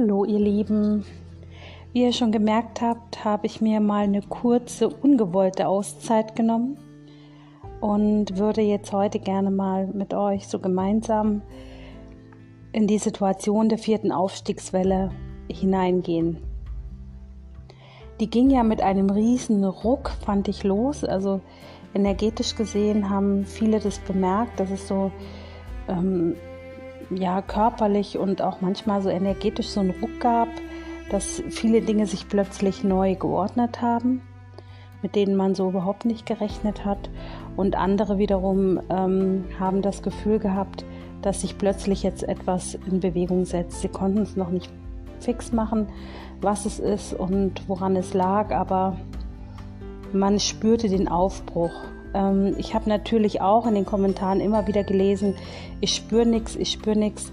Hallo ihr Lieben. Wie ihr schon gemerkt habt, habe ich mir mal eine kurze, ungewollte Auszeit genommen und würde jetzt heute gerne mal mit euch so gemeinsam in die Situation der vierten Aufstiegswelle hineingehen. Die ging ja mit einem riesen Ruck, fand ich, los. Also energetisch gesehen haben viele das bemerkt, dass es so ähm, ja körperlich und auch manchmal so energetisch so einen Ruck gab, dass viele Dinge sich plötzlich neu geordnet haben, mit denen man so überhaupt nicht gerechnet hat. Und andere wiederum ähm, haben das Gefühl gehabt, dass sich plötzlich jetzt etwas in Bewegung setzt. Sie konnten es noch nicht fix machen, was es ist und woran es lag, aber man spürte den Aufbruch. Ähm, ich habe natürlich auch in den Kommentaren immer wieder gelesen, ich spüre nichts, ich spüre nichts.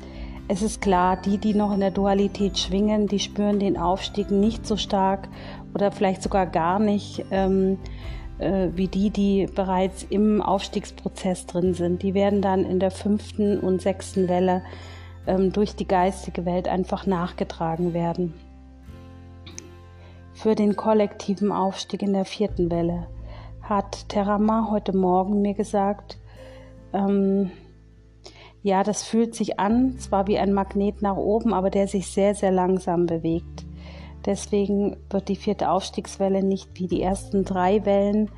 Es ist klar, die, die noch in der Dualität schwingen, die spüren den Aufstieg nicht so stark oder vielleicht sogar gar nicht ähm, äh, wie die, die bereits im Aufstiegsprozess drin sind. Die werden dann in der fünften und sechsten Welle ähm, durch die geistige Welt einfach nachgetragen werden. Für den kollektiven Aufstieg in der vierten Welle hat Terama heute Morgen mir gesagt, ähm, ja, das fühlt sich an, zwar wie ein Magnet nach oben, aber der sich sehr, sehr langsam bewegt. Deswegen wird die vierte Aufstiegswelle nicht wie die ersten drei Wellen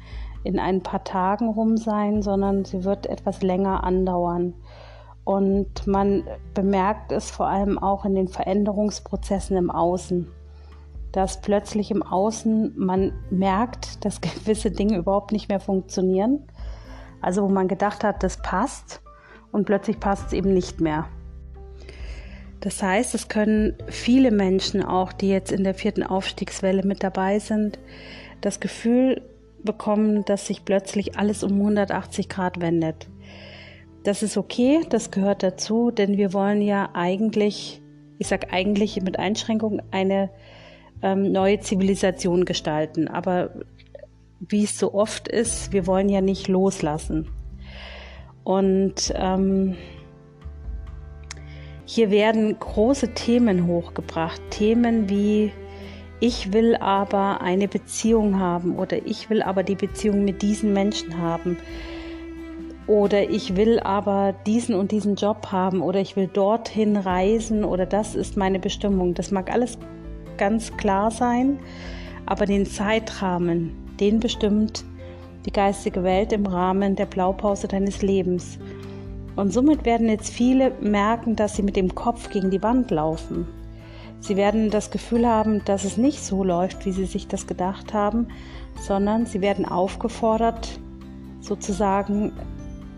in ein paar Tagen rum sein, sondern sie wird etwas länger andauern. Und man bemerkt es vor allem auch in den Veränderungsprozessen im Außen dass plötzlich im Außen man merkt, dass gewisse Dinge überhaupt nicht mehr funktionieren. Also wo man gedacht hat, das passt und plötzlich passt es eben nicht mehr. Das heißt, es können viele Menschen auch, die jetzt in der vierten Aufstiegswelle mit dabei sind, das Gefühl bekommen, dass sich plötzlich alles um 180 Grad wendet. Das ist okay, das gehört dazu, denn wir wollen ja eigentlich, ich sage eigentlich mit Einschränkung, eine ähm, neue Zivilisation gestalten. Aber wie es so oft ist, wir wollen ja nicht loslassen. Und ähm, hier werden große Themen hochgebracht. Themen wie ich will aber eine Beziehung haben oder ich will aber die Beziehung mit diesen Menschen haben oder ich will aber diesen und diesen Job haben oder ich will dorthin reisen oder das ist meine Bestimmung. Das mag alles ganz klar sein, aber den Zeitrahmen, den bestimmt die geistige Welt im Rahmen der Blaupause deines Lebens. Und somit werden jetzt viele merken, dass sie mit dem Kopf gegen die Wand laufen. Sie werden das Gefühl haben, dass es nicht so läuft, wie sie sich das gedacht haben, sondern sie werden aufgefordert, sozusagen,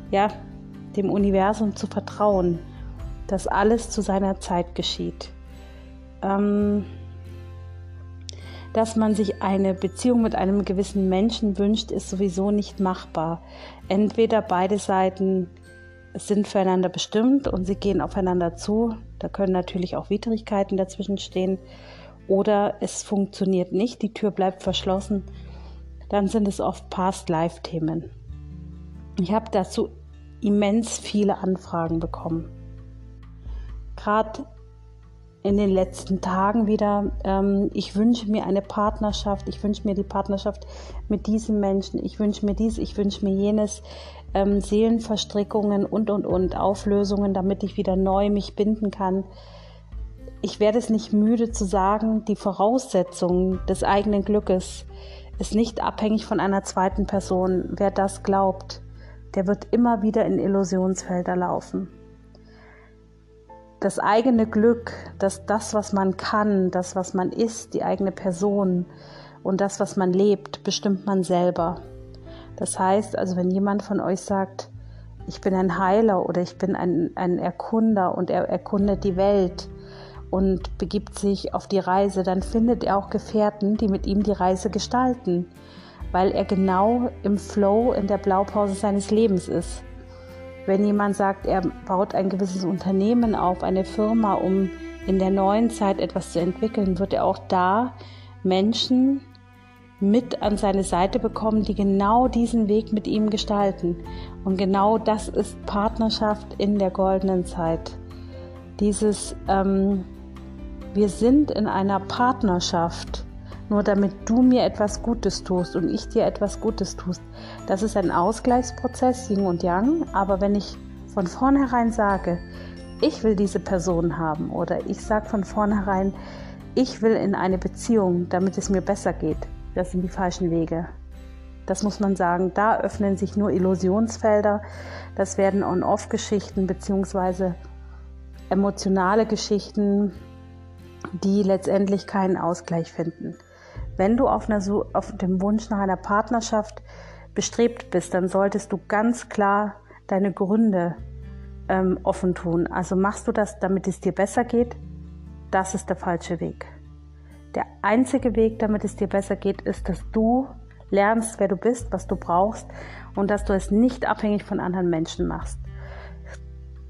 ja, dem Universum zu vertrauen, dass alles zu seiner Zeit geschieht. Ähm, dass man sich eine Beziehung mit einem gewissen Menschen wünscht, ist sowieso nicht machbar. Entweder beide Seiten sind füreinander bestimmt und sie gehen aufeinander zu. Da können natürlich auch Widrigkeiten dazwischen stehen. Oder es funktioniert nicht, die Tür bleibt verschlossen. Dann sind es oft Past-Life-Themen. Ich habe dazu immens viele Anfragen bekommen. Gerade in den letzten Tagen wieder, ähm, ich wünsche mir eine Partnerschaft, ich wünsche mir die Partnerschaft mit diesem Menschen, ich wünsche mir dies, ich wünsche mir jenes, ähm, Seelenverstrickungen und, und, und, Auflösungen, damit ich wieder neu mich binden kann. Ich werde es nicht müde zu sagen, die Voraussetzung des eigenen Glückes ist nicht abhängig von einer zweiten Person. Wer das glaubt, der wird immer wieder in Illusionsfelder laufen das eigene Glück, dass das, was man kann, das, was man ist, die eigene Person und das, was man lebt, bestimmt man selber. Das heißt also, wenn jemand von euch sagt, ich bin ein Heiler oder ich bin ein, ein Erkunder und er erkundet die Welt und begibt sich auf die Reise, dann findet er auch Gefährten, die mit ihm die Reise gestalten, weil er genau im Flow, in der Blaupause seines Lebens ist. Wenn jemand sagt, er baut ein gewisses Unternehmen auf, eine Firma, um in der neuen Zeit etwas zu entwickeln, wird er auch da Menschen mit an seine Seite bekommen, die genau diesen Weg mit ihm gestalten. Und genau das ist Partnerschaft in der goldenen Zeit. Dieses, ähm, wir sind in einer Partnerschaft, nur damit du mir etwas Gutes tust und ich dir etwas Gutes tust. Das ist ein Ausgleichsprozess, Yin und Yang, aber wenn ich von vornherein sage, ich will diese Person haben oder ich sage von vornherein, ich will in eine Beziehung, damit es mir besser geht, das sind die falschen Wege. Das muss man sagen. Da öffnen sich nur Illusionsfelder. Das werden On-Off-Geschichten bzw. emotionale Geschichten, die letztendlich keinen Ausgleich finden. Wenn du auf, einer, auf dem Wunsch nach einer Partnerschaft bestrebt bist, dann solltest du ganz klar deine Gründe ähm, offen tun. Also machst du das, damit es dir besser geht? Das ist der falsche Weg. Der einzige Weg, damit es dir besser geht, ist, dass du lernst, wer du bist, was du brauchst und dass du es nicht abhängig von anderen Menschen machst.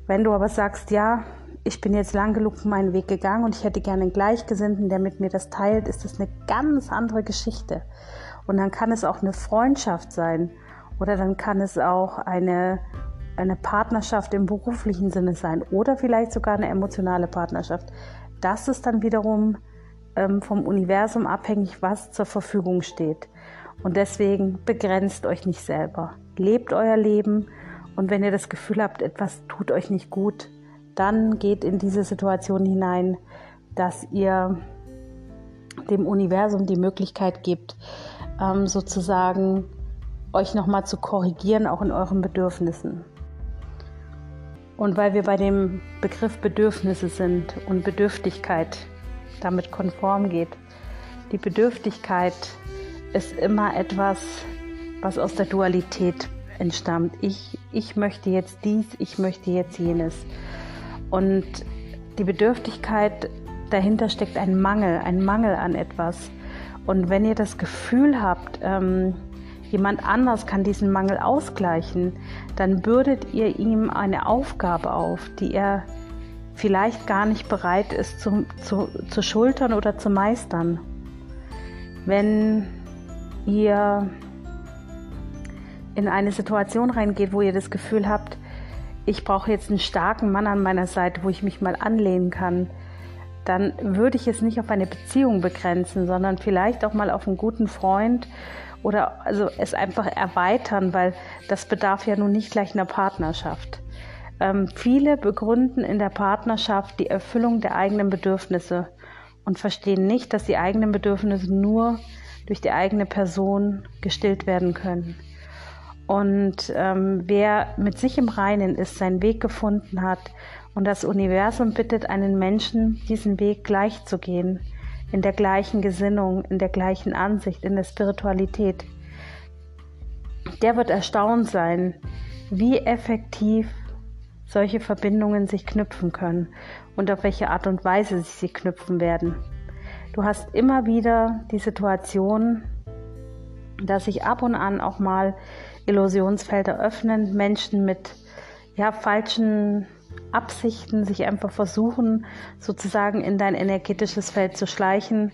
Wenn du aber sagst, ja, ich bin jetzt lang genug meinen Weg gegangen und ich hätte gerne einen Gleichgesinnten, der mit mir das teilt, ist das eine ganz andere Geschichte. Und dann kann es auch eine Freundschaft sein oder dann kann es auch eine, eine Partnerschaft im beruflichen Sinne sein oder vielleicht sogar eine emotionale Partnerschaft. Das ist dann wiederum ähm, vom Universum abhängig, was zur Verfügung steht. Und deswegen begrenzt euch nicht selber. Lebt euer Leben und wenn ihr das Gefühl habt, etwas tut euch nicht gut, dann geht in diese Situation hinein, dass ihr dem Universum die Möglichkeit gibt, ähm, sozusagen euch nochmal zu korrigieren, auch in euren Bedürfnissen. Und weil wir bei dem Begriff Bedürfnisse sind und Bedürftigkeit damit konform geht, die Bedürftigkeit ist immer etwas, was aus der Dualität entstammt. Ich, ich möchte jetzt dies, ich möchte jetzt jenes. Und die Bedürftigkeit dahinter steckt ein Mangel, ein Mangel an etwas. Und wenn ihr das Gefühl habt, ähm, jemand anders kann diesen Mangel ausgleichen, dann bürdet ihr ihm eine Aufgabe auf, die er vielleicht gar nicht bereit ist zu, zu, zu schultern oder zu meistern. Wenn ihr in eine Situation reingeht, wo ihr das Gefühl habt, ich brauche jetzt einen starken Mann an meiner Seite, wo ich mich mal anlehnen kann, dann würde ich es nicht auf eine Beziehung begrenzen, sondern vielleicht auch mal auf einen guten Freund oder also es einfach erweitern, weil das bedarf ja nun nicht gleich einer Partnerschaft. Ähm, viele begründen in der Partnerschaft die Erfüllung der eigenen Bedürfnisse und verstehen nicht, dass die eigenen Bedürfnisse nur durch die eigene Person gestillt werden können. Und ähm, wer mit sich im Reinen ist, seinen Weg gefunden hat und das Universum bittet einen Menschen, diesen Weg gleich zu gehen, in der gleichen Gesinnung, in der gleichen Ansicht, in der Spiritualität, der wird erstaunt sein, wie effektiv solche Verbindungen sich knüpfen können und auf welche Art und Weise sie sich knüpfen werden. Du hast immer wieder die Situation, dass sich ab und an auch mal Illusionsfelder öffnen, Menschen mit ja, falschen Absichten sich einfach versuchen, sozusagen in dein energetisches Feld zu schleichen.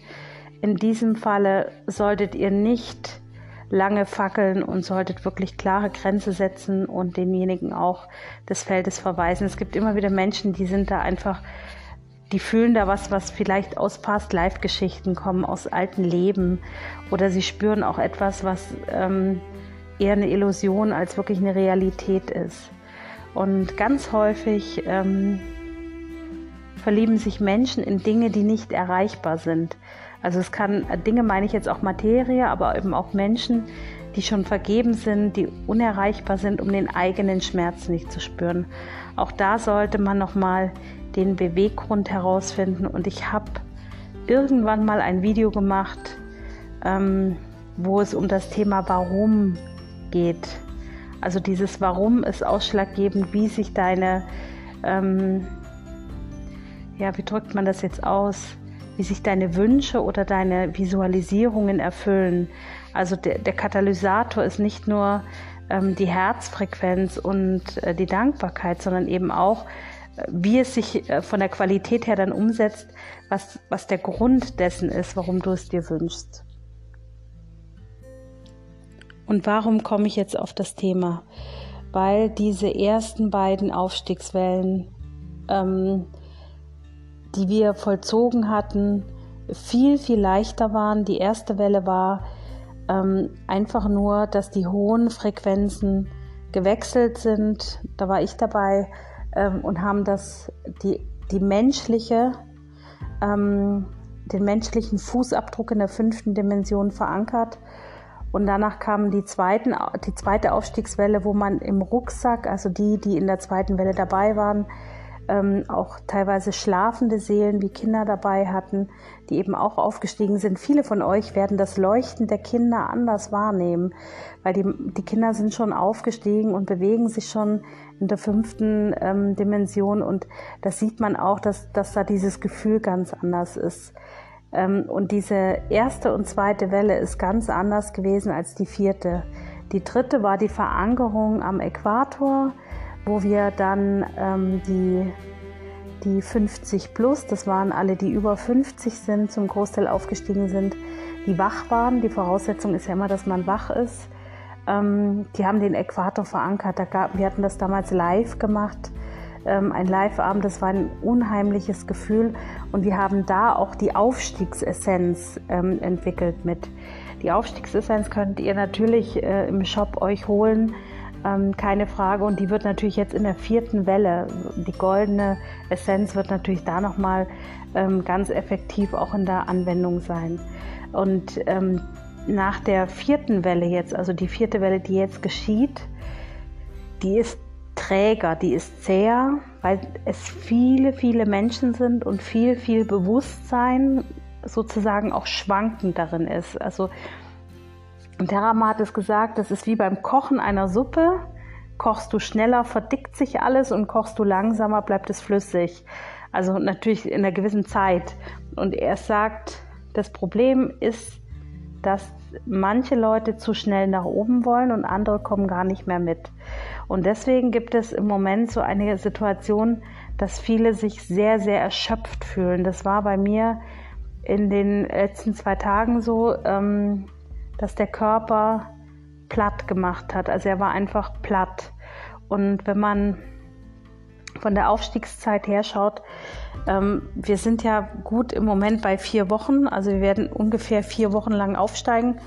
In diesem Falle solltet ihr nicht lange fackeln und solltet wirklich klare Grenze setzen und denjenigen auch des Feldes verweisen. Es gibt immer wieder Menschen, die sind da einfach die fühlen da was, was vielleicht aus Past-Life-Geschichten kommen, aus alten Leben. Oder sie spüren auch etwas, was ähm, eher eine Illusion als wirklich eine Realität ist. Und ganz häufig ähm, verlieben sich Menschen in Dinge, die nicht erreichbar sind. Also es kann, Dinge meine ich jetzt auch Materie, aber eben auch Menschen, die schon vergeben sind, die unerreichbar sind, um den eigenen Schmerz nicht zu spüren. Auch da sollte man nochmal den Beweggrund herausfinden. Und ich habe irgendwann mal ein Video gemacht, ähm, wo es um das Thema Warum geht. Also dieses Warum ist ausschlaggebend, wie sich deine, ähm, ja, wie drückt man das jetzt aus? Wie sich deine Wünsche oder deine Visualisierungen erfüllen. Also der, der Katalysator ist nicht nur ähm, die Herzfrequenz und äh, die Dankbarkeit, sondern eben auch wie es sich äh, von der Qualität her dann umsetzt, was, was der Grund dessen ist, warum du es dir wünschst. Und warum komme ich jetzt auf das Thema? Weil diese ersten beiden Aufstiegswellen, ähm, die wir vollzogen hatten, viel, viel leichter waren. Die erste Welle war ähm, einfach nur, dass die hohen Frequenzen gewechselt sind. Da war ich dabei ähm, und haben das, die, die menschliche, ähm, den menschlichen Fußabdruck in der fünften Dimension verankert. Und danach kam die, zweiten, die zweite Aufstiegswelle, wo man im Rucksack, also die, die in der zweiten Welle dabei waren, ähm, auch teilweise schlafende Seelen wie Kinder dabei hatten, die eben auch aufgestiegen sind. Viele von euch werden das Leuchten der Kinder anders wahrnehmen, weil die, die Kinder sind schon aufgestiegen und bewegen sich schon in der fünften ähm, Dimension und das sieht man auch, dass, dass da dieses Gefühl ganz anders ist. Ähm, und diese erste und zweite Welle ist ganz anders gewesen als die vierte. Die dritte war die Verankerung am Äquator wo wir dann ähm, die, die 50 plus, das waren alle, die über 50 sind, zum Großteil aufgestiegen sind, die wach waren. Die Voraussetzung ist ja immer, dass man wach ist. Ähm, die haben den Äquator verankert. Da gab, wir hatten das damals live gemacht ähm, ein Live-Abend, das war ein unheimliches Gefühl und wir haben da auch die Aufstiegsessenz ähm, entwickelt mit. Die Aufstiegsessenz könnt ihr natürlich äh, im Shop euch holen ähm, keine Frage. Und die wird natürlich jetzt in der vierten Welle, die goldene Essenz wird natürlich da nochmal ähm, ganz effektiv auch in der Anwendung sein. Und ähm, nach der vierten Welle jetzt, also die vierte Welle, die jetzt geschieht, die ist träger, die ist zäher, weil es viele, viele Menschen sind und viel, viel Bewusstsein sozusagen auch schwankend darin ist. Also und Terama hat es gesagt, das ist wie beim Kochen einer Suppe. Kochst du schneller, verdickt sich alles und kochst du langsamer, bleibt es flüssig. Also natürlich in einer gewissen Zeit. Und er sagt, das Problem ist, dass manche Leute zu schnell nach oben wollen und andere kommen gar nicht mehr mit. Und deswegen gibt es im Moment so eine Situation, dass viele sich sehr, sehr erschöpft fühlen. Das war bei mir in den letzten zwei Tagen so. Ähm, dass der Körper platt gemacht hat. Also er war einfach platt. Und wenn man von der Aufstiegszeit her schaut, ähm, wir sind ja gut im Moment bei vier Wochen. Also wir werden ungefähr vier Wochen lang aufsteigen.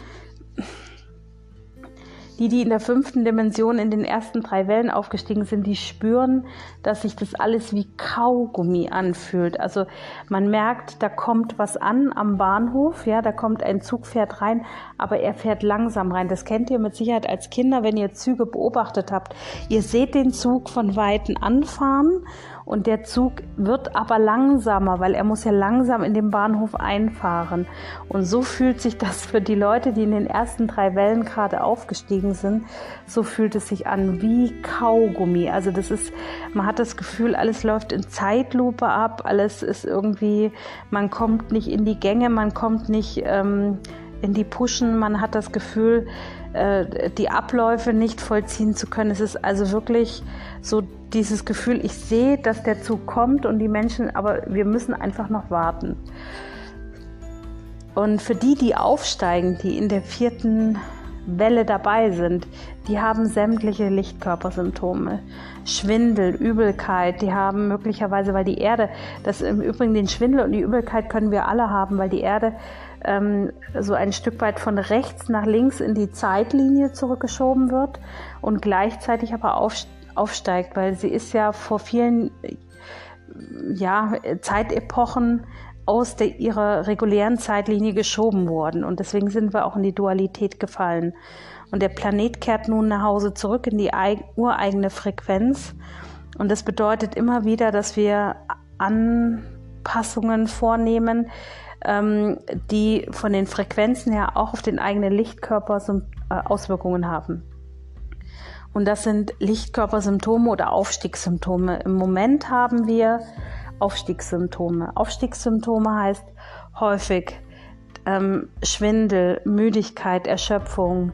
Die, die in der fünften Dimension in den ersten drei Wellen aufgestiegen sind, die spüren, dass sich das alles wie Kaugummi anfühlt. Also man merkt, da kommt was an am Bahnhof, ja, da kommt ein Zug fährt rein, aber er fährt langsam rein. Das kennt ihr mit Sicherheit als Kinder, wenn ihr Züge beobachtet habt. Ihr seht den Zug von Weitem anfahren und der Zug wird aber langsamer, weil er muss ja langsam in den Bahnhof einfahren. Und so fühlt sich das für die Leute, die in den ersten drei Wellen gerade aufgestiegen sind, so fühlt es sich an wie Kaugummi. Also das ist, man hat das Gefühl, alles läuft in Zeitlupe ab, alles ist irgendwie, man kommt nicht in die Gänge, man kommt nicht ähm, in die Pushen, man hat das Gefühl, äh, die Abläufe nicht vollziehen zu können. Es ist also wirklich so dieses Gefühl, ich sehe, dass der Zug kommt und die Menschen, aber wir müssen einfach noch warten. Und für die, die aufsteigen, die in der vierten Welle dabei sind, die haben sämtliche Lichtkörpersymptome. Schwindel, Übelkeit, die haben möglicherweise, weil die Erde, das im Übrigen den Schwindel und die Übelkeit können wir alle haben, weil die Erde ähm, so ein Stück weit von rechts nach links in die Zeitlinie zurückgeschoben wird und gleichzeitig aber aufsteigt aufsteigt, weil sie ist ja vor vielen ja, Zeitepochen aus der, ihrer regulären Zeitlinie geschoben worden. Und deswegen sind wir auch in die Dualität gefallen. Und der Planet kehrt nun nach Hause zurück in die ureigene Frequenz. Und das bedeutet immer wieder, dass wir Anpassungen vornehmen, ähm, die von den Frequenzen her auch auf den eigenen Lichtkörper äh, Auswirkungen haben. Und das sind Lichtkörpersymptome oder Aufstiegssymptome. Im Moment haben wir Aufstiegssymptome. Aufstiegssymptome heißt häufig ähm, Schwindel, Müdigkeit, Erschöpfung,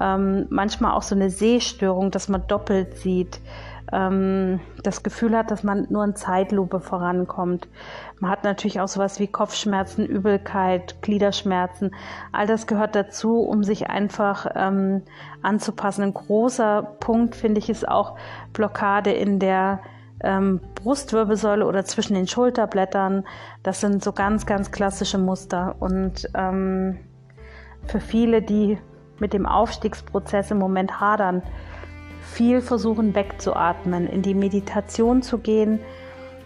ähm, manchmal auch so eine Sehstörung, dass man doppelt sieht, ähm, das Gefühl hat, dass man nur in Zeitlupe vorankommt. Man hat natürlich auch sowas wie Kopfschmerzen, Übelkeit, Gliederschmerzen. All das gehört dazu, um sich einfach ähm, anzupassen. Ein großer Punkt, finde ich, ist auch Blockade in der ähm, Brustwirbelsäule oder zwischen den Schulterblättern. Das sind so ganz, ganz klassische Muster. Und ähm, für viele, die mit dem Aufstiegsprozess im Moment hadern, viel versuchen wegzuatmen, in die Meditation zu gehen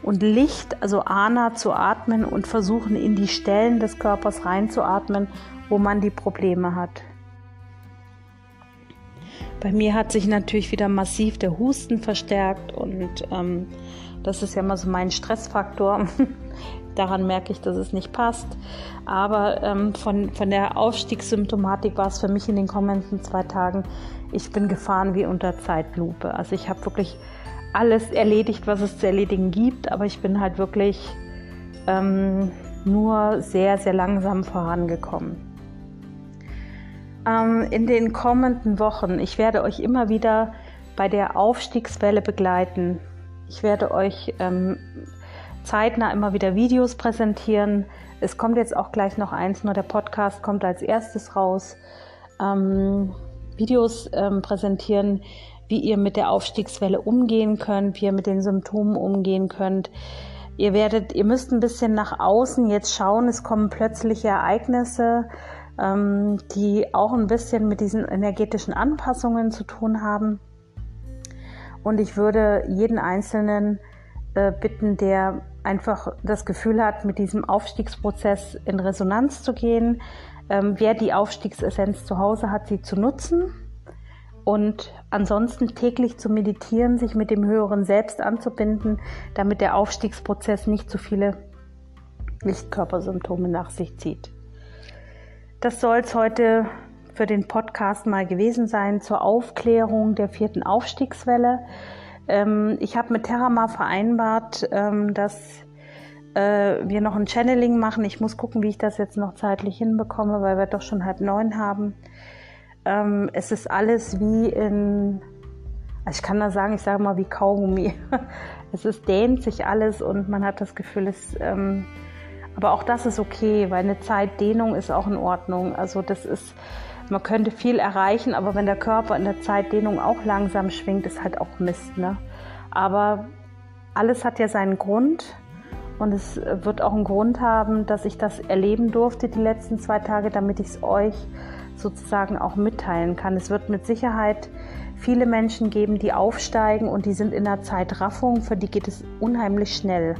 und Licht, also Ana zu atmen und versuchen in die Stellen des Körpers reinzuatmen, wo man die Probleme hat. Bei mir hat sich natürlich wieder massiv der Husten verstärkt und ähm, das ist ja immer so mein Stressfaktor. Daran merke ich, dass es nicht passt. Aber ähm, von, von der Aufstiegssymptomatik war es für mich in den kommenden zwei Tagen, ich bin gefahren wie unter Zeitlupe. Also ich habe wirklich alles erledigt, was es zu erledigen gibt, aber ich bin halt wirklich ähm, nur sehr, sehr langsam vorangekommen. Ähm, in den kommenden Wochen, ich werde euch immer wieder bei der Aufstiegswelle begleiten. Ich werde euch ähm, zeitnah immer wieder Videos präsentieren. Es kommt jetzt auch gleich noch eins, nur der Podcast kommt als erstes raus. Ähm, Videos ähm, präsentieren, wie ihr mit der Aufstiegswelle umgehen könnt, wie ihr mit den Symptomen umgehen könnt. Ihr werdet, ihr müsst ein bisschen nach außen jetzt schauen. Es kommen plötzliche Ereignisse, ähm, die auch ein bisschen mit diesen energetischen Anpassungen zu tun haben. Und ich würde jeden Einzelnen äh, bitten, der einfach das Gefühl hat, mit diesem Aufstiegsprozess in Resonanz zu gehen, ähm, wer die Aufstiegsessenz zu Hause hat, sie zu nutzen und ansonsten täglich zu meditieren, sich mit dem höheren Selbst anzubinden, damit der Aufstiegsprozess nicht zu viele Lichtkörpersymptome nach sich zieht. Das soll es heute für den Podcast mal gewesen sein zur Aufklärung der vierten Aufstiegswelle. Ähm, ich habe mit Terrama vereinbart, ähm, dass äh, wir noch ein Channeling machen. Ich muss gucken, wie ich das jetzt noch zeitlich hinbekomme, weil wir doch schon halb neun haben. Ähm, es ist alles wie in, also ich kann da sagen, ich sage mal wie Kaugummi. es ist, dehnt sich alles und man hat das Gefühl, es, ähm, aber auch das ist okay, weil eine Zeitdehnung ist auch in Ordnung. Also das ist, man könnte viel erreichen, aber wenn der Körper in der Zeitdehnung auch langsam schwingt, ist halt auch Mist. Ne? Aber alles hat ja seinen Grund und es wird auch einen Grund haben, dass ich das erleben durfte die letzten zwei Tage, damit ich es euch sozusagen auch mitteilen kann. Es wird mit Sicherheit viele Menschen geben, die aufsteigen und die sind in der Zeitraffung, für die geht es unheimlich schnell.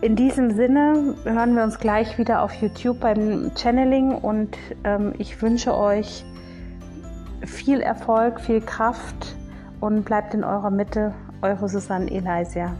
In diesem Sinne hören wir uns gleich wieder auf YouTube beim Channeling und ähm, ich wünsche euch viel Erfolg, viel Kraft und bleibt in eurer Mitte. Eure Susanne Elisia.